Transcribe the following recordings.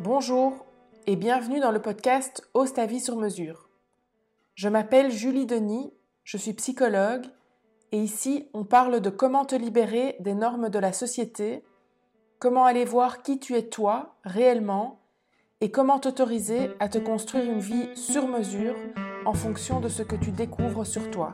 Bonjour et bienvenue dans le podcast Ose ta vie sur mesure. Je m'appelle Julie Denis, je suis psychologue et ici on parle de comment te libérer des normes de la société, comment aller voir qui tu es toi réellement et comment t'autoriser à te construire une vie sur mesure en fonction de ce que tu découvres sur toi.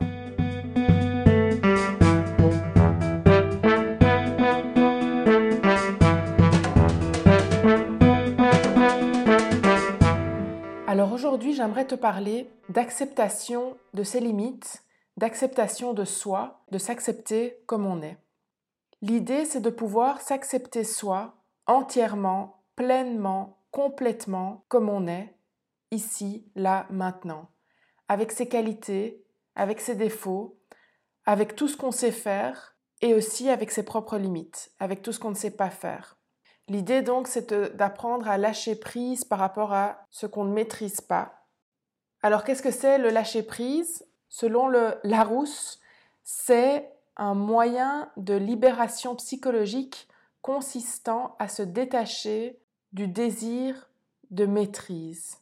Alors aujourd'hui, j'aimerais te parler d'acceptation de ses limites, d'acceptation de soi, de s'accepter comme on est. L'idée, c'est de pouvoir s'accepter soi entièrement, pleinement, complètement comme on est, ici, là, maintenant, avec ses qualités, avec ses défauts, avec tout ce qu'on sait faire et aussi avec ses propres limites, avec tout ce qu'on ne sait pas faire. L'idée donc, c'est d'apprendre à lâcher prise par rapport à ce qu'on ne maîtrise pas. Alors qu'est-ce que c'est le lâcher prise? Selon le Larousse, c'est un moyen de libération psychologique consistant à se détacher du désir de maîtrise.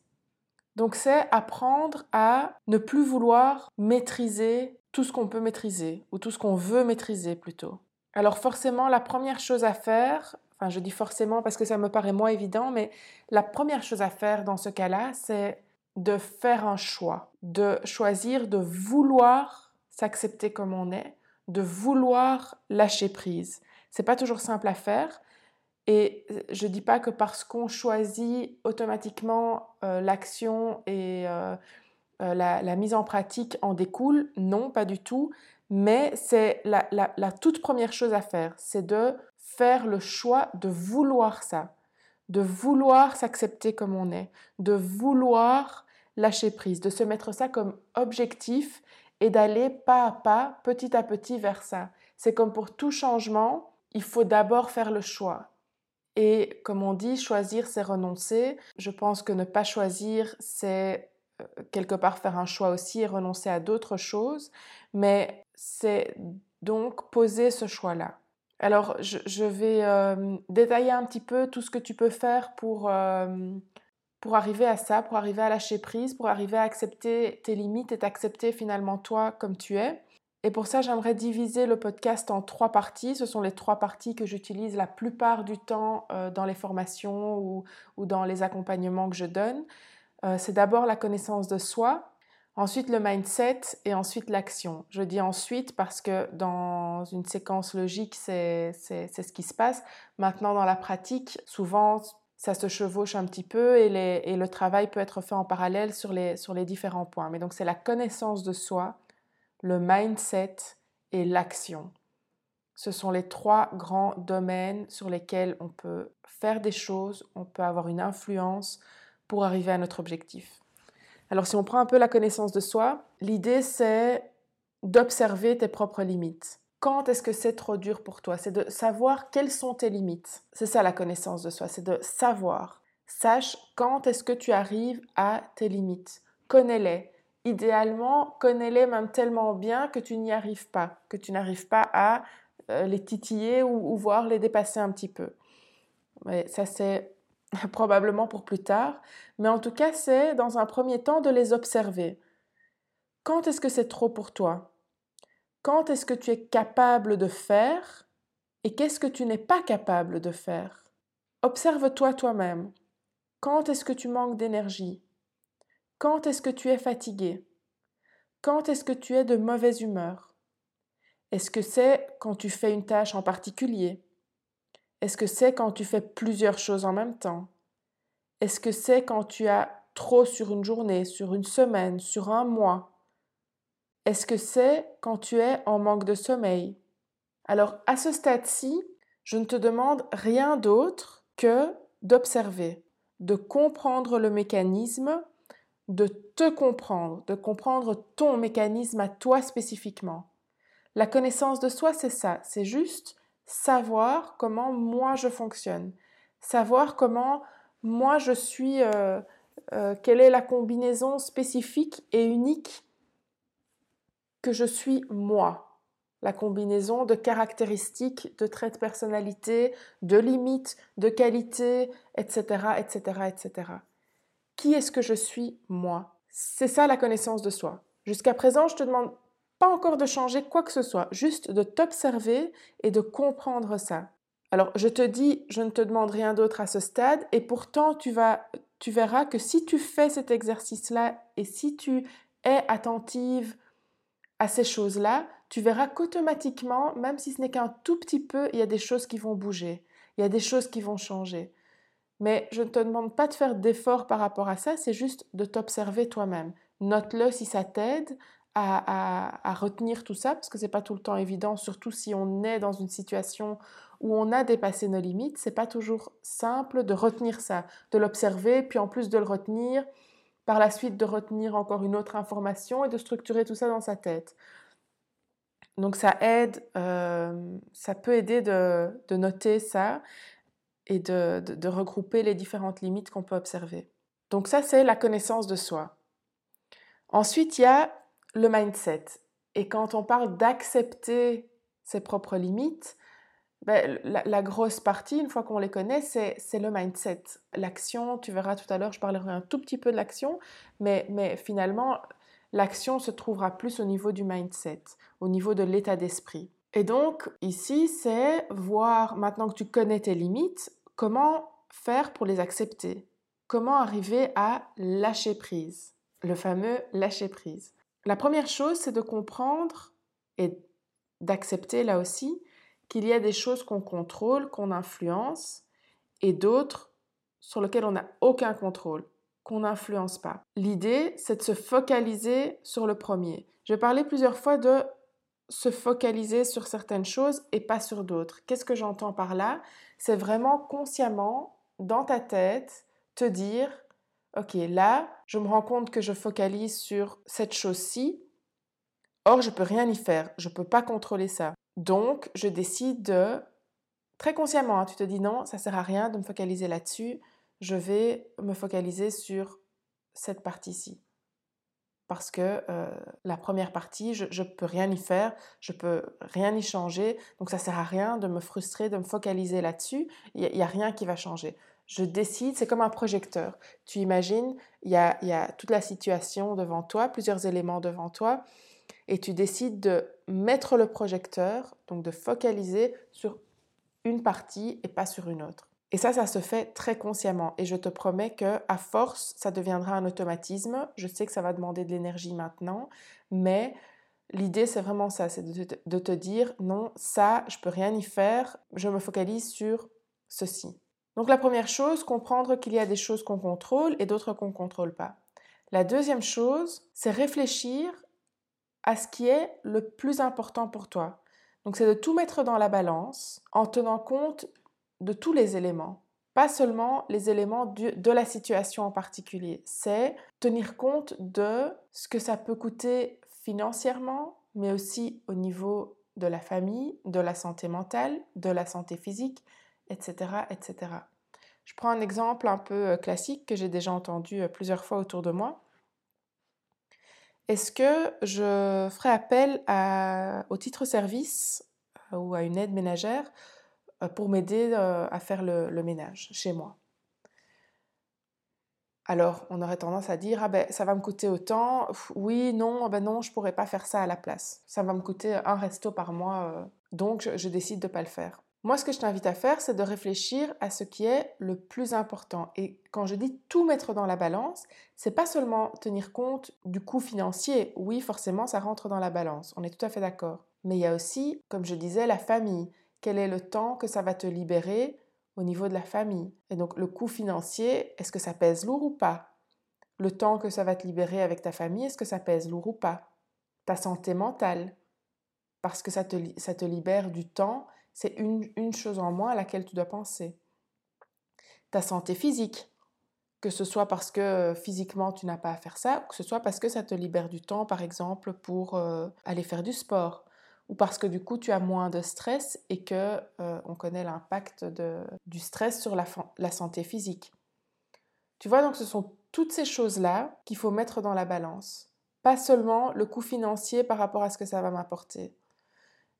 Donc c'est apprendre à ne plus vouloir maîtriser tout ce qu'on peut maîtriser, ou tout ce qu'on veut maîtriser plutôt. Alors forcément, la première chose à faire, enfin je dis forcément parce que ça me paraît moins évident, mais la première chose à faire dans ce cas-là, c'est de faire un choix, de choisir de vouloir s'accepter comme on est, de vouloir lâcher prise. C'est pas toujours simple à faire, et je ne dis pas que parce qu'on choisit automatiquement euh, l'action et euh, euh, la, mise en pratique en découle, non, pas du tout, mais c'est la, la, toute première chose à faire, c'est de faire le choix de vouloir ça, de vouloir s'accepter comme on est, de vouloir lâcher prise, de se mettre ça comme objectif et d'aller pas à pas, petit à petit vers ça. C'est comme pour tout changement, il faut d'abord faire le choix. Et comme on dit, choisir, c'est renoncer. Je pense que ne pas choisir, c'est euh, quelque part faire un choix aussi et renoncer à d'autres choses. Mais c'est donc poser ce choix-là. Alors, je, vais euh, détailler un petit peu tout ce que tu peux faire pour, euh, pour arriver à ça, pour arriver à lâcher prise, pour arriver à accepter tes limites et t'accepter finalement toi comme tu es. Et pour ça, j'aimerais diviser le podcast en trois parties. Ce sont les trois parties que j'utilise la plupart du temps euh, dans les formations ou, dans les accompagnements que je donne. Euh, c'est d'abord la connaissance de soi, ensuite le mindset et ensuite l'action. Je dis ensuite parce que dans une séquence logique, c'est ce qui se passe. Maintenant, dans la pratique, souvent, ça se chevauche un petit peu et, le travail peut être fait en parallèle sur les, sur les différents points. Mais donc, c'est la connaissance de soi, le mindset et l'action. Ce sont les trois grands domaines sur lesquels on peut faire des choses, on peut avoir une influence pour arriver à notre objectif. Alors si on prend un peu la connaissance de soi, l'idée c'est d'observer tes propres limites. Quand est-ce que c'est trop dur pour toi? C'est de savoir quelles sont tes limites. C'est ça la connaissance de soi, c'est de savoir. Sache quand est-ce que tu arrives à tes limites. Connais-les idéalement, connais-les même tellement bien que tu n'y arrives pas, que tu n'arrives pas à euh, les titiller ou, voir les dépasser un petit peu. Mais ça, c'est probablement pour plus tard. Mais en tout cas, c'est dans un premier temps de les observer. Quand est-ce que c'est trop pour toi? Quand est-ce que tu es capable de faire Et qu'est-ce que tu n'es pas capable de faire? Observe-toi toi-même. Quand est-ce que tu manques d'énergie? Quand est-ce que tu es fatigué? Quand est-ce que tu es de mauvaise humeur? Est-ce que c'est quand tu fais une tâche en particulier? Est-ce que c'est quand tu fais plusieurs choses en même temps? Est-ce que c'est quand tu as trop sur une journée, sur une semaine, sur un mois? Est-ce que c'est quand tu es en manque de sommeil? Alors à ce stade-ci, je ne te demande rien d'autre que d'observer, de comprendre le mécanisme de te comprendre, de comprendre ton mécanisme à toi spécifiquement. La connaissance de soi, c'est ça, c'est juste savoir comment moi je fonctionne, savoir comment moi je suis, euh, euh, quelle est la combinaison spécifique et unique que je suis moi, la combinaison de caractéristiques, de traits de personnalité, de limites, de qualités, etc., etc., etc. Qui est-ce que je suis moi? C'est ça la connaissance de soi. Jusqu'à présent, je te demande pas encore de changer quoi que ce soit, juste de t'observer et de comprendre ça. Alors, je te dis, je ne te demande rien d'autre à ce stade, et pourtant, tu, vas, tu verras que si tu fais cet exercice-là et si tu es attentive à ces choses-là, tu verras qu'automatiquement, même si ce n'est qu'un tout petit peu, il y a des choses qui vont bouger, il y a des choses qui vont changer. Mais je ne te demande pas de faire d'efforts par rapport à ça, c'est juste de t'observer toi-même. Note-le si ça t'aide à, retenir tout ça, parce que c'est pas tout le temps évident, surtout si on est dans une situation où on a dépassé nos limites, c'est pas toujours simple de retenir ça, de l'observer, puis en plus de le retenir, par la suite de retenir encore une autre information et de structurer tout ça dans sa tête. Donc ça aide, euh, ça peut aider de, noter ça et de regrouper les différentes limites qu'on peut observer. Donc ça, c'est la connaissance de soi. Ensuite, il y a le mindset. Et quand on parle d'accepter ses propres limites, ben, la, grosse partie, une fois qu'on les connaît, c'est le mindset. L'action, tu verras tout à l'heure, je parlerai un tout petit peu de l'action, mais, mais finalement, l'action se trouvera plus au niveau du mindset, au niveau de l'état d'esprit. Et donc, ici, c'est voir, maintenant que tu connais tes limites, comment faire pour les accepter? Comment arriver à lâcher prise? Le fameux lâcher prise. La première chose, c'est de comprendre et d'accepter là aussi qu'il y a des choses qu'on contrôle, qu'on influence, et d'autres sur lesquelles on n'a aucun contrôle, qu'on n'influence pas. L'idée, c'est de se focaliser sur le premier. Je parler plusieurs fois de se focaliser sur certaines choses et pas sur d'autres. Qu'est-ce que j'entends par là? C'est vraiment consciemment, dans ta tête, te dire, OK, là, je me rends compte que je focalise sur cette chose-ci. Or, je peux rien y faire. Je ne peux pas contrôler ça. Donc, je décide de, très consciemment, hein, tu te dis non, ça sert à rien de me focaliser là-dessus. Je vais me focaliser sur cette partie-ci. Parce que euh, la première partie, je ne peux rien y faire, je peux rien y changer. Donc, ça sert à rien de me frustrer, de me focaliser là-dessus. Il n'y a rien qui va changer je décide, c'est comme un projecteur. Tu imagines, il y, a, toute la situation devant toi, plusieurs éléments devant toi, et tu décides de mettre le projecteur, donc de focaliser sur une partie et pas sur une autre. Et ça, ça se fait très consciemment. Et je te promets que à force, ça deviendra un automatisme. Je sais que ça va demander de l'énergie maintenant, mais l'idée, c'est vraiment ça, c'est de, te dire non, ça, je peux rien y faire. Je me focalise sur ceci. Donc la première chose, comprendre qu'il y a des choses qu'on contrôle et d'autres qu'on ne contrôle pas. La deuxième chose, c'est réfléchir à ce qui est le plus important pour toi. Donc c'est de tout mettre dans la balance en tenant compte de tous les éléments, pas seulement les éléments de la situation en particulier. C'est tenir compte de ce que ça peut coûter financièrement, mais aussi au niveau de la famille, de la santé mentale, de la santé physique, etc., etc. Je prends un exemple un peu euh, classique que j'ai déjà entendu euh, plusieurs fois autour de moi. Est-ce que je ferai appel au titre service euh, ou à une aide ménagère pour m'aider à faire le, ménage chez moi? Alors, on aurait tendance à dire, ah ben, ça va me coûter autant. Oui, non, ben non, je pourrais pas faire ça à la place. Ça va me coûter un resto par mois, donc je, je décide de pas le faire. Moi, ce que je t'invite à faire, c'est de réfléchir à ce qui est le plus important. Et quand je dis tout mettre dans la balance, c'est pas seulement tenir compte du coût financier. Oui, forcément, ça rentre dans la balance. On est tout à fait d'accord. Mais il y a aussi, comme je disais, la famille. Quel est le temps que ça va te libérer au niveau de la famille? Et donc, le coût financier, est-ce que ça pèse lourd ou pas? Le temps que ça va te libérer avec ta famille, est-ce que ça pèse lourd ou pas? Ta santé mentale, parce que ça te, ça te libère du temps c'est une, chose en moins à laquelle tu dois penser. Ta santé physique, que ce soit parce que euh, physiquement tu n'as pas à faire ça, ou que ce soit parce que ça te libère du temps, par exemple, pour euh, aller faire du sport, ou parce que du coup tu as moins de stress et que euh, on connaît l'impact du stress sur la, la santé physique. Tu vois, donc ce sont toutes ces choses-là qu'il faut mettre dans la balance. Pas seulement le coût financier par rapport à ce que ça va m'apporter.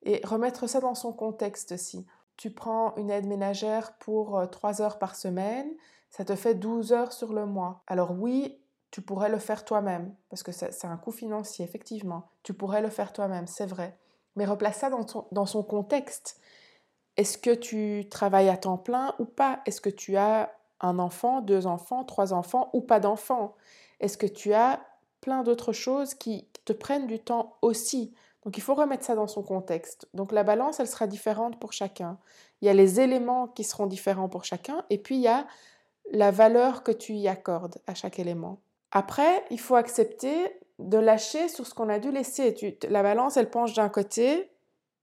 Et remettre ça dans son contexte aussi. Tu prends une aide ménagère pour 3 euh, heures par semaine, ça te fait 12 heures sur le mois. Alors oui, tu pourrais le faire toi-même, parce que c'est un coût financier, effectivement. Tu pourrais le faire toi-même, c'est vrai. Mais replace ça dans, dans son contexte. Est-ce que tu travailles à temps plein ou pas? Est-ce que tu as un enfant, deux enfants, trois enfants ou pas d'enfants? Est-ce que tu as plein d'autres choses qui te prennent du temps aussi? Donc il faut remettre ça dans son contexte. Donc la balance, elle sera différente pour chacun. Il y a les éléments qui seront différents pour chacun et puis il y a la valeur que tu y accordes à chaque élément. Après, il faut accepter de lâcher sur ce qu'on a dû laisser. la balance, elle penche d'un côté,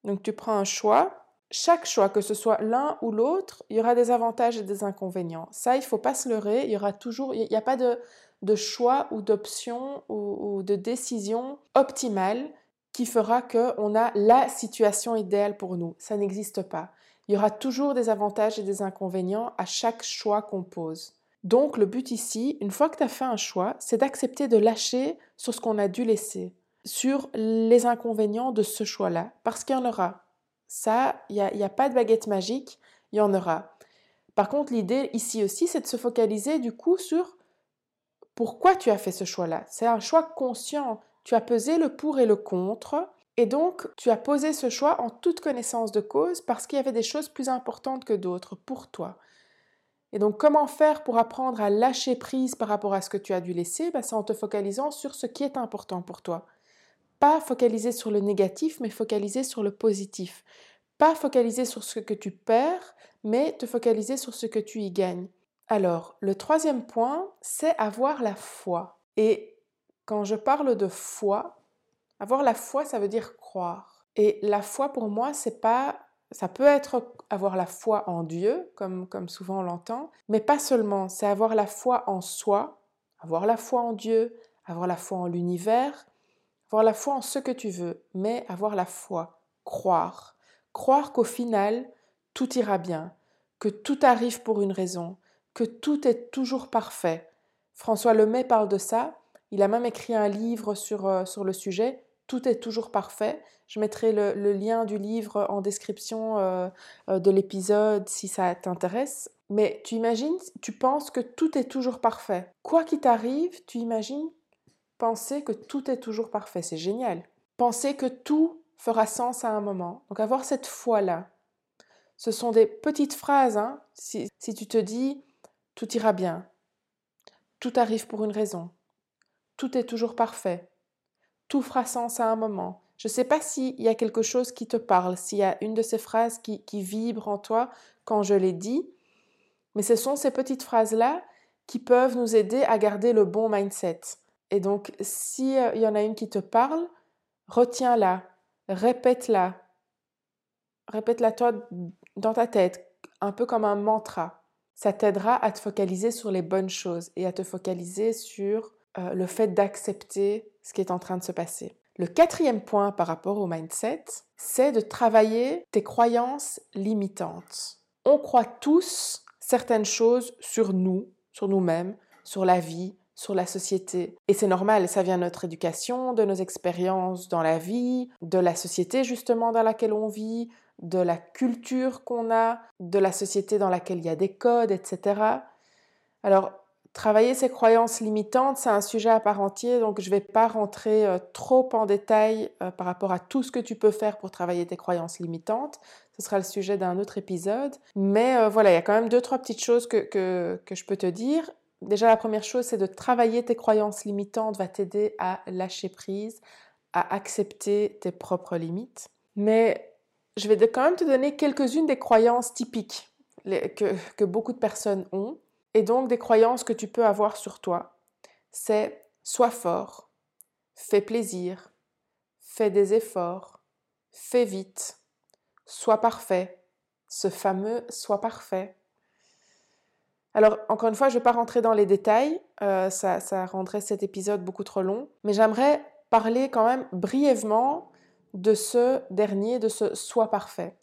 donc tu prends un choix. Chaque choix, que ce soit l'un ou l'autre, il y aura des avantages et des inconvénients. Ça, il faut pas se leurrer. Il y aura toujours, il n'y a pas de, choix ou d'option ou, de décision optimale qui fera qu'on a la situation idéale pour nous. Ça n'existe pas. Il y aura toujours des avantages et des inconvénients à chaque choix qu'on pose. Donc le but ici, une fois que tu as fait un choix, c'est d'accepter de lâcher sur ce qu'on a dû laisser, sur les inconvénients de ce choix-là, parce qu'il y en aura. Ça, il n'y a, pas de baguette magique, il y en aura. Par contre, l'idée ici aussi, c'est de se focaliser du coup sur pourquoi tu as fait ce choix-là. C'est un choix conscient. Tu as pesé le pour et le contre, et donc tu as posé ce choix en toute connaissance de cause parce qu'il y avait des choses plus importantes que d'autres pour toi. Et donc, comment faire pour apprendre à lâcher prise par rapport à ce que tu as dû laisser? Ben, C'est en te focalisant sur ce qui est important pour toi. Pas focaliser sur le négatif, mais focaliser sur le positif. Pas focaliser sur ce que tu perds, mais te focaliser sur ce que tu y gagnes. Alors, le troisième point, c'est avoir la foi. Et quand je parle de foi, avoir la foi, ça veut dire croire. Et la foi, pour moi, c'est pas ça peut être avoir la foi en Dieu, comme, comme souvent on l'entend, mais pas seulement, c'est avoir la foi en soi, avoir la foi en Dieu, avoir la foi en l'univers, avoir la foi en ce que tu veux, mais avoir la foi, croire. Croire qu'au final, tout ira bien, que tout arrive pour une raison, que tout est toujours parfait. François Lemay parle de ça, il a même écrit un livre sur, euh, sur le sujet, tout est toujours parfait. Je mettrai le, lien du livre en description euh, euh, de l'épisode si ça t'intéresse. Mais tu imagines, tu penses que tout est toujours parfait. Quoi qu'il t'arrive, tu imagines penser que tout est toujours parfait. C'est génial. Penser que tout fera sens à un moment. Donc avoir cette foi-là. Ce sont des petites phrases. Hein. Si, si tu te dis, tout ira bien. Tout arrive pour une raison. Tout est toujours parfait tout fera sens à un moment. Je ne sais pas s'il y a quelque chose qui te parle, s'il y a une de ces phrases qui, vibre en toi quand je l'ai dit, mais ce sont ces petites phrases-là qui peuvent nous aider à garder le bon mindset. Et donc, s'il euh, y en a une qui te parle, retiens-la, répète-la, répète-la toi dans ta tête, un peu comme un mantra. Ça t'aidera à te focaliser sur les bonnes choses et à te focaliser sur euh, le fait d'accepter ce qui est en train de se passer. Le quatrième point par rapport au mindset, c'est de travailler tes croyances limitantes. On croit tous certaines choses sur nous, sur nous-mêmes, sur la vie, sur la société. Et c'est normal, ça vient de notre éducation, de nos expériences dans la vie, de la société justement dans laquelle on vit, de la culture qu'on a, de la société dans laquelle il y a des codes, etc. Alors, Travailler ses croyances limitantes, c'est un sujet à part entier, donc je ne vais pas rentrer euh, trop en détail euh, par rapport à tout ce que tu peux faire pour travailler tes croyances limitantes. Ce sera le sujet d'un autre épisode. Mais euh, voilà, il y a quand même deux, trois petites choses que, que, que je peux te dire. Déjà, la première chose, c'est de travailler tes croyances limitantes va t'aider à lâcher prise, à accepter tes propres limites. Mais je vais quand même te donner quelques-unes des croyances typiques que, que beaucoup de personnes ont et donc des croyances que tu peux avoir sur toi. C'est sois fort, fais plaisir, fais des efforts, fais vite, sois parfait, ce fameux sois parfait. Alors, encore une fois, je ne vais pas rentrer dans les détails, euh, ça, rendrait cet épisode beaucoup trop long, mais j'aimerais parler quand même brièvement de ce dernier, de ce soi parfait.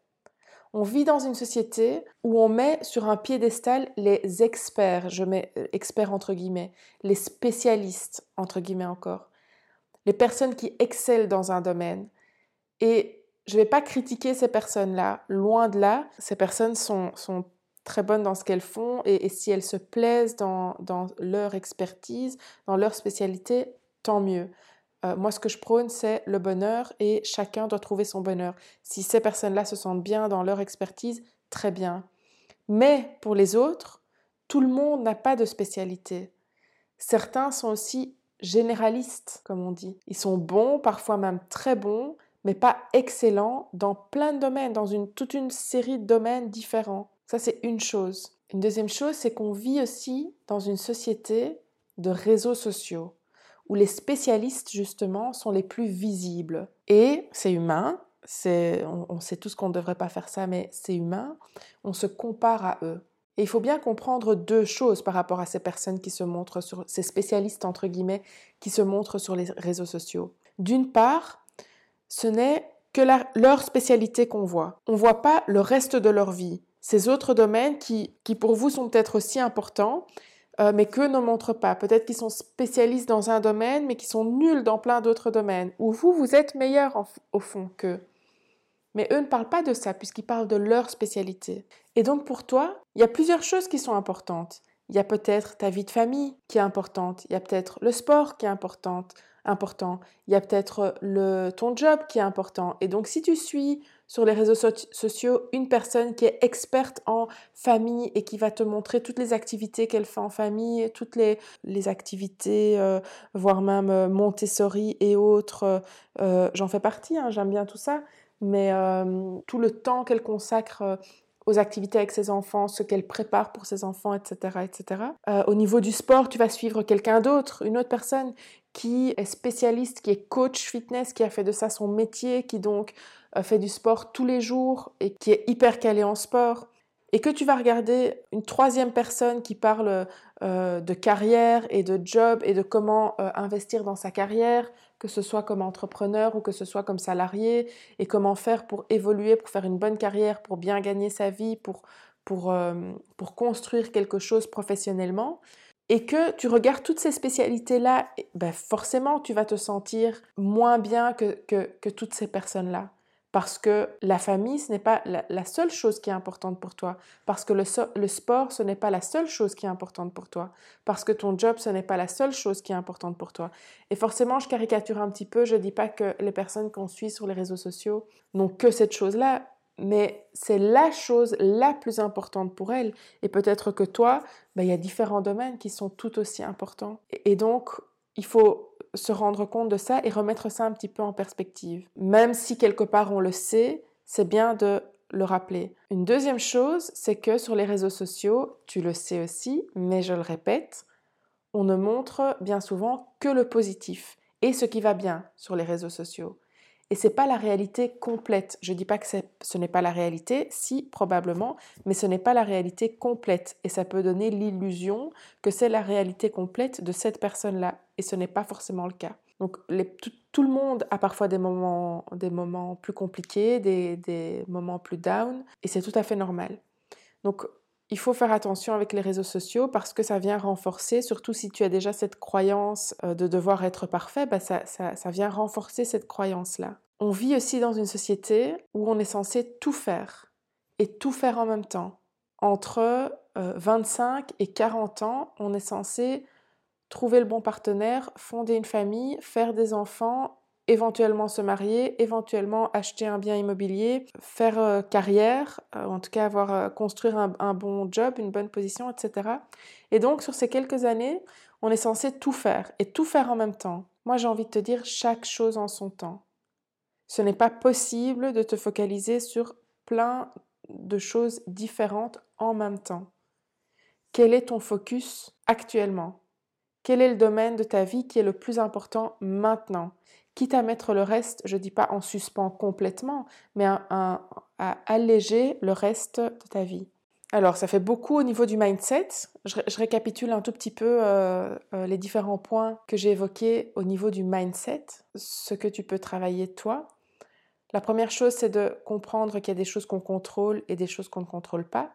On vit dans une société où on met sur un piédestal les experts, je mets euh, experts entre guillemets, les spécialistes entre guillemets encore, les personnes qui excellent dans un domaine. Et je ne vais pas critiquer ces personnes-là, loin de là. Ces personnes sont, sont très bonnes dans ce qu'elles font et, si elles se plaisent dans, dans, leur expertise, dans leur spécialité, tant mieux. Euh, moi, ce que je prône, c'est le bonheur et chacun doit trouver son bonheur. Si ces personnes-là se sentent bien dans leur expertise, très bien. Mais pour les autres, tout le monde n'a pas de spécialité. Certains sont aussi généralistes, comme on dit. Ils sont bons, parfois même très bons, mais pas excellents dans plein de domaines, dans une, toute une série de domaines différents. Ça, c'est une chose. Une deuxième chose, c'est qu'on vit aussi dans une société de réseaux sociaux où les spécialistes, justement, sont les plus visibles. Et c'est humain, on, on, sait tous qu'on ne devrait pas faire ça, mais c'est humain, on se compare à eux. Et il faut bien comprendre deux choses par rapport à ces personnes qui se montrent sur, ces spécialistes, entre guillemets, qui se montrent sur les réseaux sociaux. D'une part, ce n'est que leur spécialité qu'on voit. On ne voit pas le reste de leur vie. Ces autres domaines qui, qui pour vous sont peut-être aussi importants, euh, mais qu'eux ne montrent pas. Peut-être qu'ils sont spécialistes dans un domaine, mais qui sont nuls dans plein d'autres domaines. Ou vous, vous êtes meilleur au fond qu'eux. Mais eux ne parlent pas de ça, puisqu'ils parlent de leur spécialité. Et donc pour toi, il y a plusieurs choses qui sont importantes. Il y a peut-être ta vie de famille qui est importante. Il y a peut-être le sport qui est importante, important. Il y a peut-être le, ton job qui est important. Et donc si tu suis sur les réseaux sociaux une personne qui est experte en famille et qui va te montrer toutes les activités qu'elle fait en famille, toutes les, activités, euh, voire même euh, Montessori et autres. Euh, j'en fais partie, hein, j'aime bien tout ça, mais tout le temps qu'elle consacre aux activités avec ses enfants, ce qu'elle prépare pour ses enfants, etc. etc. au niveau du sport, tu vas suivre quelqu'un d'autre, une autre personne qui est spécialiste, qui est coach fitness, qui a fait de ça son métier, qui donc fait du sport tous les jours et qui est hyper calé en sport, et que tu vas regarder une troisième personne qui parle euh, de carrière et de job et de comment euh, investir dans sa carrière, que ce soit comme entrepreneur ou que ce soit comme salarié, et comment faire pour évoluer, pour faire une bonne carrière, pour bien gagner sa vie, pour, pour, pour construire quelque chose professionnellement, et que tu regardes toutes ces spécialités-là, ben forcément tu vas te sentir moins bien que, que, que toutes ces personnes-là. Parce que la famille, ce n'est pas la, seule chose qui est importante pour toi. Parce que le, sport, ce n'est pas la seule chose qui est importante pour toi. Parce que ton job, ce n'est pas la seule chose qui est importante pour toi. Et forcément, je caricature un petit peu. Je ne dis pas que les personnes qu'on suit sur les réseaux sociaux n'ont que cette chose-là. Mais c'est la chose la plus importante pour elles. Et peut-être que toi, ben, il y a différents domaines qui sont tout aussi importants. et donc, il faut se rendre compte de ça et remettre ça un petit peu en perspective. Même si quelque part on le sait, c'est bien de le rappeler. Une deuxième chose, c'est que sur les réseaux sociaux, tu le sais aussi, mais je le répète, on ne montre bien souvent que le positif et ce qui va bien sur les réseaux sociaux. Et c'est pas la réalité complète. Je dis pas que ce n'est pas la réalité, si probablement, mais ce n'est pas la réalité complète. Et ça peut donner l'illusion que c'est la réalité complète de cette personne-là. Et ce n'est pas forcément le cas. Donc tout, le monde a parfois des moments, des moments plus compliqués, des, des moments plus down, et c'est tout à fait normal. Donc il faut faire attention avec les réseaux sociaux parce que ça vient renforcer, surtout si tu as déjà cette croyance euh, de devoir être parfait, bah ça, ça, vient renforcer cette croyance-là. On vit aussi dans une société où on est censé tout faire et tout faire en même temps. Entre 25 euh, et 40 ans, on est censé trouver le bon partenaire, fonder une famille, faire des enfants éventuellement se marier, éventuellement acheter un bien immobilier, faire euh, carrière, euh, en tout cas avoir euh, construire un, bon job, une bonne position, etc. Et donc sur ces quelques années, on est censé tout faire et tout faire en même temps. Moi j'ai envie de te dire chaque chose en son temps. Ce n'est pas possible de te focaliser sur plein de choses différentes en même temps. Quel est ton focus actuellement? Quel est le domaine de ta vie qui est le plus important maintenant? Quitte à mettre le reste, je ne dis pas en suspens complètement, mais à, alléger le reste de ta vie. Alors, ça fait beaucoup au niveau du mindset. Je, récapitule un tout petit peu euh, euh, les différents points que j'ai évoqués au niveau du mindset, ce que tu peux travailler toi. La première chose, c'est de comprendre qu'il y a des choses qu'on contrôle et des choses qu'on ne contrôle pas.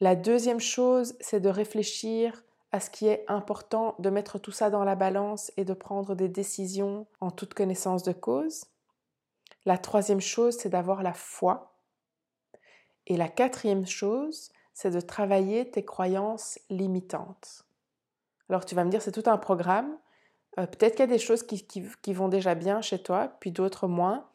La deuxième chose, c'est de réfléchir à ce qui est important, de mettre tout ça dans la balance et de prendre des décisions en toute connaissance de cause. La troisième chose, c'est d'avoir la foi. Et la quatrième chose, c'est de travailler tes croyances limitantes. Alors tu vas me dire, c'est tout un programme. Euh, peut-être qu'il y a des choses qui, qui, vont déjà bien chez toi, puis d'autres moins.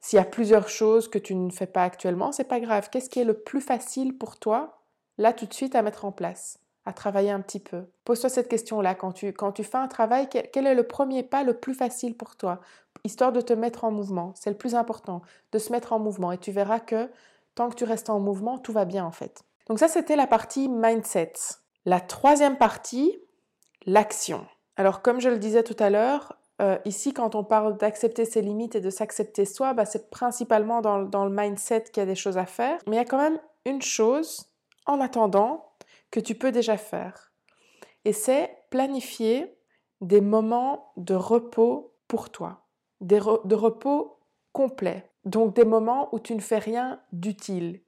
S'il y a plusieurs choses que tu ne fais pas actuellement, c'est pas grave. Qu'est-ce qui est le plus facile pour toi, là tout de suite, à mettre en place? À travailler un petit peu. Pose-toi cette question-là. Quand tu, quand tu fais un travail, quel, est le premier pas le plus facile pour toi? Histoire de te mettre en mouvement. C'est le plus important, de se mettre en mouvement. Et tu verras que tant que tu restes en mouvement, tout va bien en fait. Donc ça, c'était la partie mindset. La troisième partie, l'action. Alors comme je le disais tout à l'heure, euh, ici, quand on parle d'accepter ses limites et de s'accepter soi, bah, c'est principalement dans, dans le mindset qu'il y a des choses à faire. Mais il y a quand même une chose, en attendant, que tu peux déjà faire. Et c'est planifier des moments de repos pour toi, des de repos complet. Donc des moments où tu ne fais rien d'utile.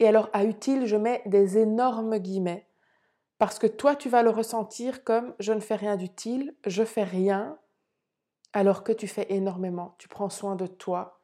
Et alors à utile, je mets des énormes guillemets. Parce que toi, tu vas le ressentir comme je ne fais rien d'utile, je fais rien, alors que tu fais énormément. Tu prends soin de toi,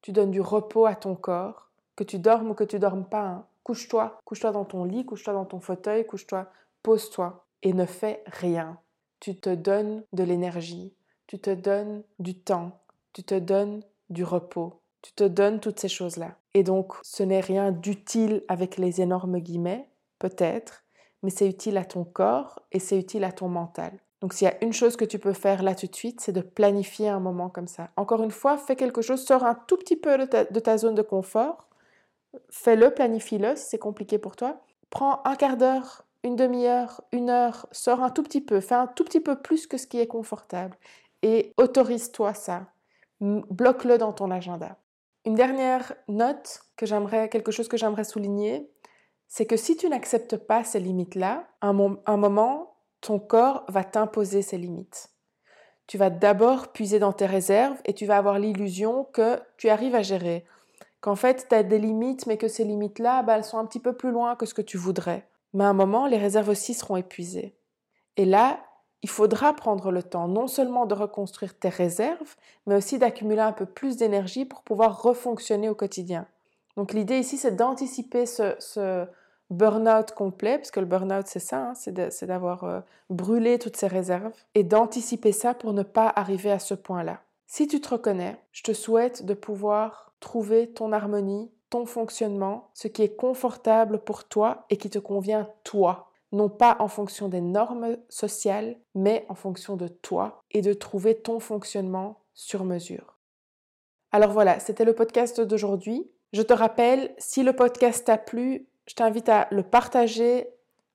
tu donnes du repos à ton corps, que tu dormes ou que tu dormes pas. Hein. Couche-toi, couche-toi dans ton lit, couche-toi dans ton fauteuil, couche-toi, pose-toi et ne fais rien. Tu te donnes de l'énergie, tu te donnes du temps, tu te donnes du repos, tu te donnes toutes ces choses-là. Et donc, ce n'est rien d'utile avec les énormes guillemets, peut-être, mais c'est utile à ton corps et c'est utile à ton mental. Donc s'il y a une chose que tu peux faire là tout de suite, c'est de planifier un moment comme ça. Encore une fois, fais quelque chose, sors un tout petit peu de ta zone de confort fais-le, planifie-le si c'est compliqué pour toi. Prends un quart d'heure, une demi-heure, une heure, sors un tout petit peu, fais un tout petit peu plus que ce qui est confortable et autorise-toi ça. Bloque-le dans ton agenda. Une dernière note que j'aimerais, quelque chose que j'aimerais souligner, c'est que si tu n'acceptes pas ces limites-là, un, un moment, ton corps va t'imposer ces limites. Tu vas d'abord puiser dans tes réserves et tu vas avoir l'illusion que tu arrives à gérer qu'en fait, tu as des limites, mais que ces limites-là, bah, elles sont un petit peu plus loin que ce que tu voudrais. Mais à un moment, les réserves aussi seront épuisées. Et là, il faudra prendre le temps non seulement de reconstruire tes réserves, mais aussi d'accumuler un peu plus d'énergie pour pouvoir refonctionner au quotidien. Donc l'idée ici, c'est d'anticiper ce, burn-out complet, parce que le burn-out, c'est ça, hein, c'est d'avoir euh, brûlé toutes ces réserves, et d'anticiper ça pour ne pas arriver à ce point-là. Si tu te reconnais, je te souhaite de pouvoir trouver ton harmonie, ton fonctionnement, ce qui est confortable pour toi et qui te convient toi. Non pas en fonction des normes sociales, mais en fonction de toi et de trouver ton fonctionnement sur mesure. Alors voilà, c'était le podcast d'aujourd'hui. Je te rappelle, si le podcast t'a plu, je t'invite à le partager,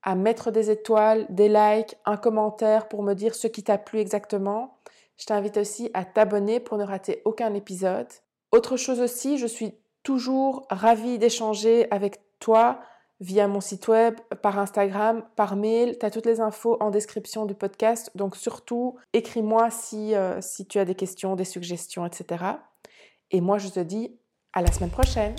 à mettre des étoiles, des likes, un commentaire pour me dire ce qui t'a plu exactement. Je t'invite aussi à t'abonner pour ne rater aucun épisode. Autre chose aussi, je suis toujours ravie d'échanger avec toi via mon site web, par Instagram, par mail. Tu as toutes les infos en description du podcast. Donc surtout, écris-moi si, euh, si tu as des questions, des suggestions, etc. Et moi, je te dis à la semaine prochaine.